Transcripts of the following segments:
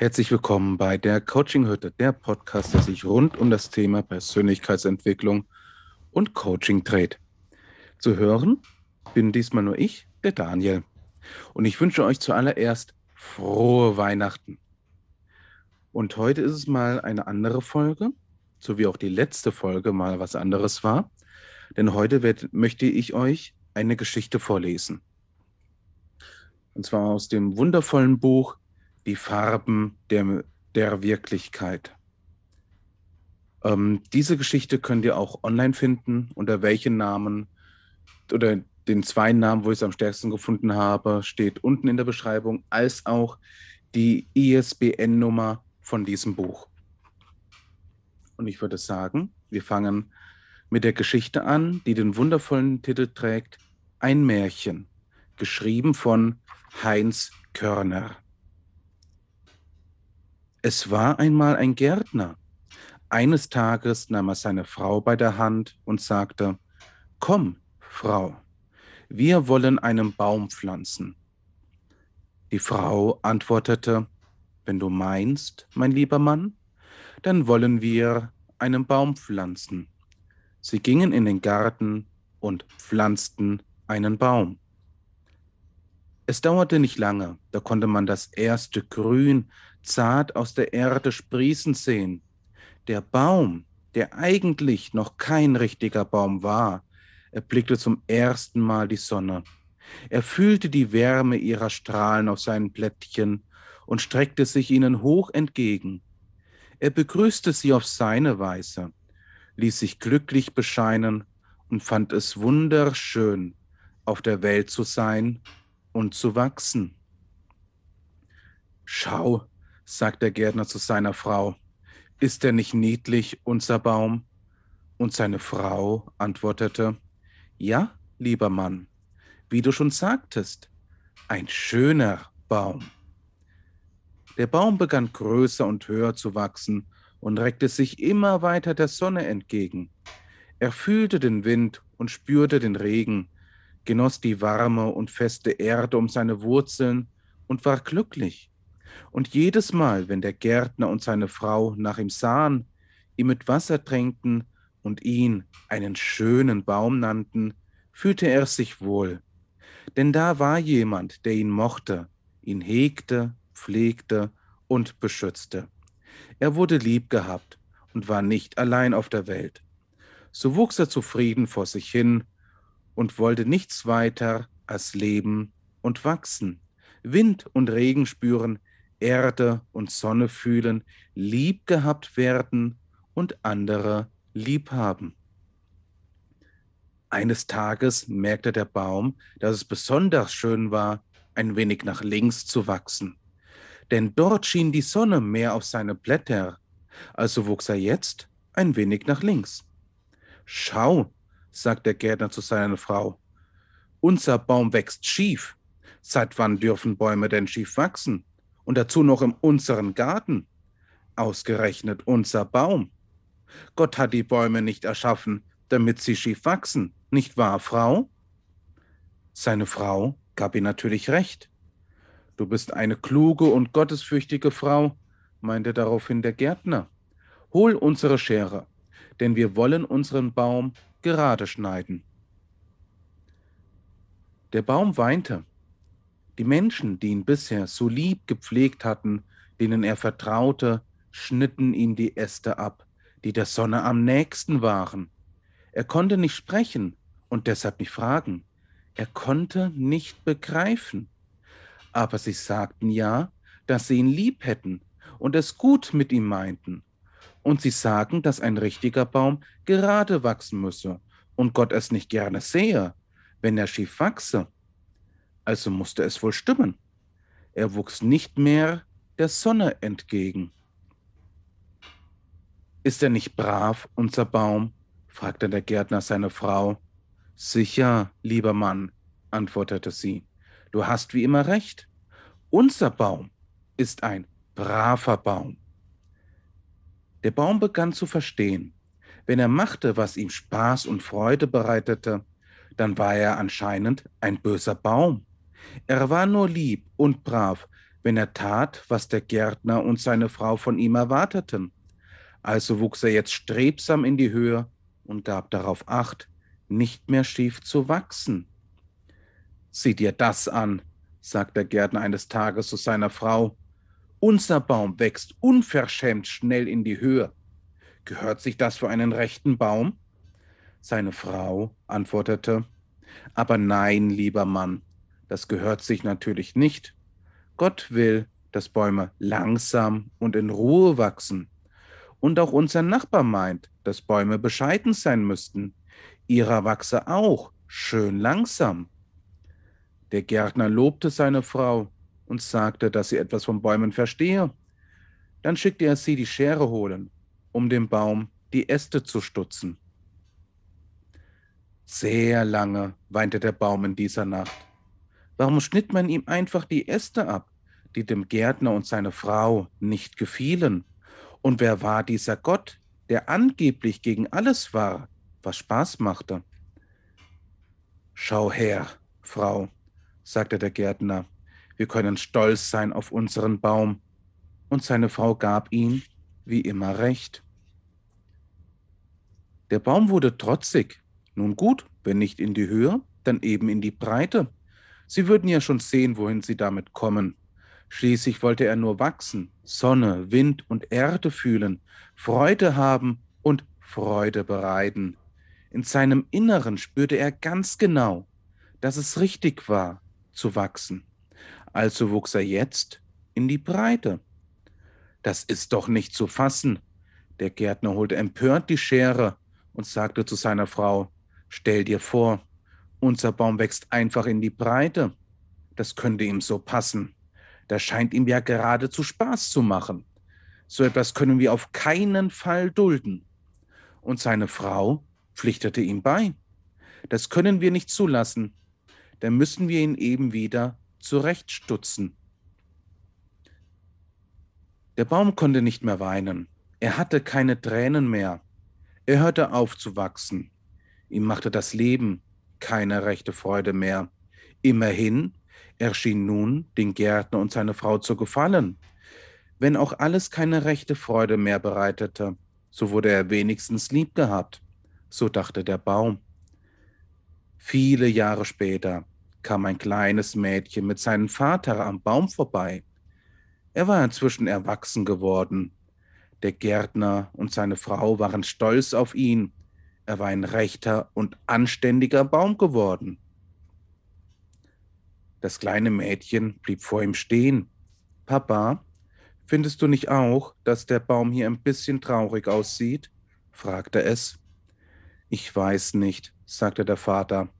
Herzlich willkommen bei der Coaching Hütte, der Podcast, der sich rund um das Thema Persönlichkeitsentwicklung und Coaching dreht. Zu hören bin diesmal nur ich, der Daniel. Und ich wünsche euch zuallererst frohe Weihnachten. Und heute ist es mal eine andere Folge, so wie auch die letzte Folge mal was anderes war. Denn heute werd, möchte ich euch eine Geschichte vorlesen. Und zwar aus dem wundervollen Buch die Farben der, der Wirklichkeit. Ähm, diese Geschichte könnt ihr auch online finden. Unter welchen Namen oder den zwei Namen, wo ich es am stärksten gefunden habe, steht unten in der Beschreibung, als auch die ISBN-Nummer von diesem Buch. Und ich würde sagen, wir fangen mit der Geschichte an, die den wundervollen Titel trägt Ein Märchen, geschrieben von Heinz Körner. Es war einmal ein Gärtner. Eines Tages nahm er seine Frau bei der Hand und sagte, Komm, Frau, wir wollen einen Baum pflanzen. Die Frau antwortete, Wenn du meinst, mein lieber Mann, dann wollen wir einen Baum pflanzen. Sie gingen in den Garten und pflanzten einen Baum. Es dauerte nicht lange, da konnte man das erste Grün zart aus der Erde sprießen sehen. Der Baum, der eigentlich noch kein richtiger Baum war, erblickte zum ersten Mal die Sonne. Er fühlte die Wärme ihrer Strahlen auf seinen Blättchen und streckte sich ihnen hoch entgegen. Er begrüßte sie auf seine Weise, ließ sich glücklich bescheinen und fand es wunderschön, auf der Welt zu sein und zu wachsen. Schau, sagt der Gärtner zu seiner Frau, ist er nicht niedlich, unser Baum? Und seine Frau antwortete, Ja, lieber Mann, wie du schon sagtest, ein schöner Baum. Der Baum begann größer und höher zu wachsen und reckte sich immer weiter der Sonne entgegen. Er fühlte den Wind und spürte den Regen, genoss die warme und feste Erde um seine Wurzeln und war glücklich. Und jedes Mal, wenn der Gärtner und seine Frau nach ihm sahen, ihm mit Wasser tränkten und ihn einen schönen Baum nannten, fühlte er sich wohl. Denn da war jemand, der ihn mochte, ihn hegte, pflegte und beschützte. Er wurde lieb gehabt und war nicht allein auf der Welt. So wuchs er zufrieden vor sich hin und wollte nichts weiter als leben und wachsen, Wind und Regen spüren, Erde und Sonne fühlen, lieb gehabt werden und andere lieb haben. Eines Tages merkte der Baum, dass es besonders schön war, ein wenig nach links zu wachsen. Denn dort schien die Sonne mehr auf seine Blätter, also wuchs er jetzt ein wenig nach links. Schau, sagt der Gärtner zu seiner Frau, unser Baum wächst schief. Seit wann dürfen Bäume denn schief wachsen? und dazu noch in unseren Garten. Ausgerechnet unser Baum. Gott hat die Bäume nicht erschaffen, damit sie schief wachsen, nicht wahr, Frau? Seine Frau gab ihm natürlich recht. Du bist eine kluge und gottesfürchtige Frau, meinte daraufhin der Gärtner. Hol unsere Schere, denn wir wollen unseren Baum gerade schneiden. Der Baum weinte die Menschen, die ihn bisher so lieb gepflegt hatten, denen er vertraute, schnitten ihm die Äste ab, die der Sonne am nächsten waren. Er konnte nicht sprechen und deshalb nicht fragen. Er konnte nicht begreifen. Aber sie sagten ja, dass sie ihn lieb hätten und es gut mit ihm meinten. Und sie sagen, dass ein richtiger Baum gerade wachsen müsse und Gott es nicht gerne sehe, wenn er schief wachse also musste es wohl stimmen. Er wuchs nicht mehr der Sonne entgegen. Ist er nicht brav, unser Baum? fragte der Gärtner seine Frau. Sicher, lieber Mann, antwortete sie. Du hast wie immer recht. Unser Baum ist ein braver Baum. Der Baum begann zu verstehen. Wenn er machte, was ihm Spaß und Freude bereitete, dann war er anscheinend ein böser Baum. Er war nur lieb und brav, wenn er tat, was der Gärtner und seine Frau von ihm erwarteten. Also wuchs er jetzt strebsam in die Höhe und gab darauf acht, nicht mehr schief zu wachsen. Sieh dir das an, sagt der Gärtner eines Tages zu seiner Frau. Unser Baum wächst unverschämt schnell in die Höhe. Gehört sich das für einen rechten Baum? Seine Frau antwortete, aber nein, lieber Mann, das gehört sich natürlich nicht. Gott will, dass Bäume langsam und in Ruhe wachsen. Und auch unser Nachbar meint, dass Bäume bescheiden sein müssten. Ihrer wachse auch schön langsam. Der Gärtner lobte seine Frau und sagte, dass sie etwas von Bäumen verstehe. Dann schickte er sie die Schere holen, um dem Baum die Äste zu stutzen. Sehr lange weinte der Baum in dieser Nacht. Warum schnitt man ihm einfach die Äste ab, die dem Gärtner und seine Frau nicht gefielen? Und wer war dieser Gott, der angeblich gegen alles war, was Spaß machte? Schau her, Frau, sagte der Gärtner, wir können stolz sein auf unseren Baum. Und seine Frau gab ihm, wie immer, recht. Der Baum wurde trotzig. Nun gut, wenn nicht in die Höhe, dann eben in die Breite. Sie würden ja schon sehen, wohin sie damit kommen. Schließlich wollte er nur wachsen, Sonne, Wind und Erde fühlen, Freude haben und Freude bereiten. In seinem Inneren spürte er ganz genau, dass es richtig war, zu wachsen. Also wuchs er jetzt in die Breite. Das ist doch nicht zu fassen. Der Gärtner holte empört die Schere und sagte zu seiner Frau, Stell dir vor, unser Baum wächst einfach in die Breite. Das könnte ihm so passen. Das scheint ihm ja geradezu Spaß zu machen. So etwas können wir auf keinen Fall dulden. Und seine Frau pflichtete ihm bei. Das können wir nicht zulassen. Dann müssen wir ihn eben wieder zurechtstutzen. Der Baum konnte nicht mehr weinen. Er hatte keine Tränen mehr. Er hörte auf zu wachsen. Ihm machte das Leben keine rechte Freude mehr. Immerhin er schien nun den Gärtner und seine Frau zu gefallen. Wenn auch alles keine rechte Freude mehr bereitete, so wurde er wenigstens lieb gehabt, so dachte der Baum. Viele Jahre später kam ein kleines Mädchen mit seinem Vater am Baum vorbei. Er war inzwischen erwachsen geworden. Der Gärtner und seine Frau waren stolz auf ihn. Er war ein rechter und anständiger Baum geworden. Das kleine Mädchen blieb vor ihm stehen. Papa, findest du nicht auch, dass der Baum hier ein bisschen traurig aussieht? fragte es. Ich weiß nicht, sagte der Vater.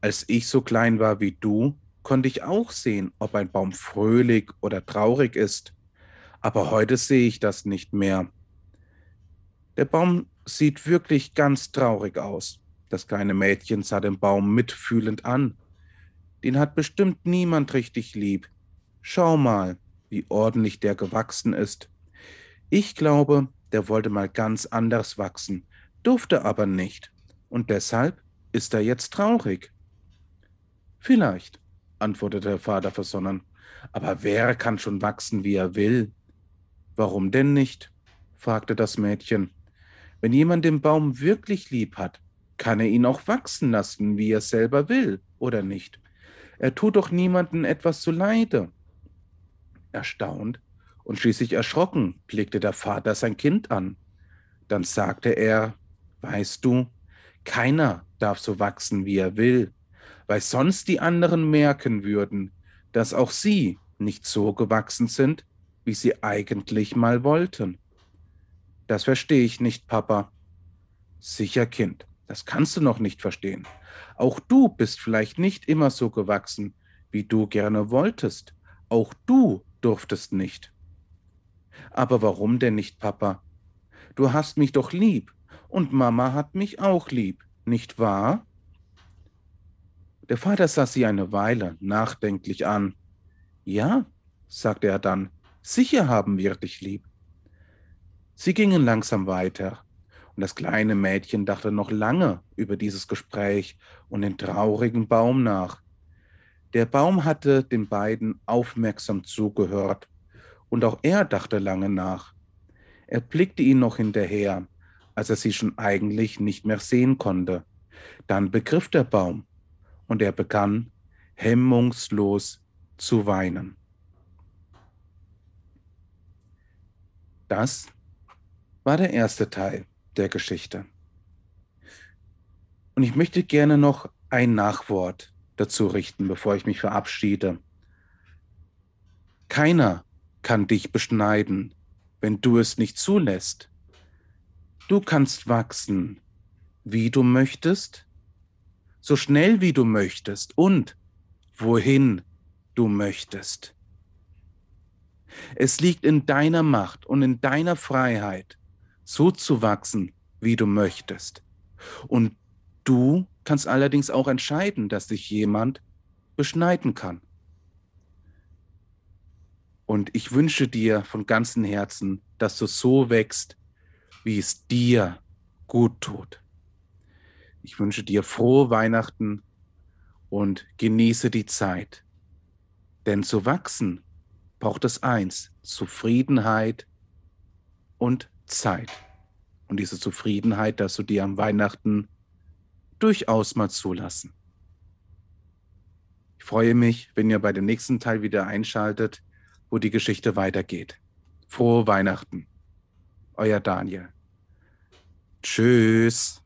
Als ich so klein war wie du, konnte ich auch sehen, ob ein Baum fröhlich oder traurig ist. Aber heute sehe ich das nicht mehr. Der Baum sieht wirklich ganz traurig aus. Das kleine Mädchen sah den Baum mitfühlend an den hat bestimmt niemand richtig lieb. Schau mal, wie ordentlich der gewachsen ist. Ich glaube, der wollte mal ganz anders wachsen, durfte aber nicht. Und deshalb ist er jetzt traurig. Vielleicht, antwortete der Vater versonnen. Aber wer kann schon wachsen, wie er will? Warum denn nicht? fragte das Mädchen. Wenn jemand den Baum wirklich lieb hat, kann er ihn auch wachsen lassen, wie er selber will, oder nicht? Er tut doch niemanden etwas zuleide. Erstaunt und schließlich erschrocken blickte der Vater sein Kind an. Dann sagte er, weißt du, keiner darf so wachsen, wie er will, weil sonst die anderen merken würden, dass auch sie nicht so gewachsen sind, wie sie eigentlich mal wollten. Das verstehe ich nicht, Papa. Sicher, Kind, das kannst du noch nicht verstehen. Auch du bist vielleicht nicht immer so gewachsen, wie du gerne wolltest. Auch du durftest nicht. Aber warum denn nicht, Papa? Du hast mich doch lieb und Mama hat mich auch lieb, nicht wahr? Der Vater sah sie eine Weile nachdenklich an. Ja, sagte er dann, sicher haben wir dich lieb. Sie gingen langsam weiter, und das kleine Mädchen dachte noch lange über dieses Gespräch und den traurigen Baum nach. Der Baum hatte den beiden aufmerksam zugehört, und auch er dachte lange nach. Er blickte ihnen noch hinterher, als er sie schon eigentlich nicht mehr sehen konnte. Dann begriff der Baum, und er begann hemmungslos zu weinen. Das war der erste Teil der Geschichte. Und ich möchte gerne noch ein Nachwort dazu richten, bevor ich mich verabschiede. Keiner kann dich beschneiden, wenn du es nicht zulässt. Du kannst wachsen, wie du möchtest, so schnell wie du möchtest und wohin du möchtest. Es liegt in deiner Macht und in deiner Freiheit, so zu wachsen, wie du möchtest. Und du kannst allerdings auch entscheiden, dass dich jemand beschneiden kann. Und ich wünsche dir von ganzem Herzen, dass du so wächst, wie es dir gut tut. Ich wünsche dir frohe Weihnachten und genieße die Zeit. Denn zu wachsen braucht es eins, Zufriedenheit und Zeit. Und diese Zufriedenheit, dass du dir am Weihnachten durchaus mal zulassen. Ich freue mich, wenn ihr bei dem nächsten Teil wieder einschaltet, wo die Geschichte weitergeht. Frohe Weihnachten. Euer Daniel. Tschüss.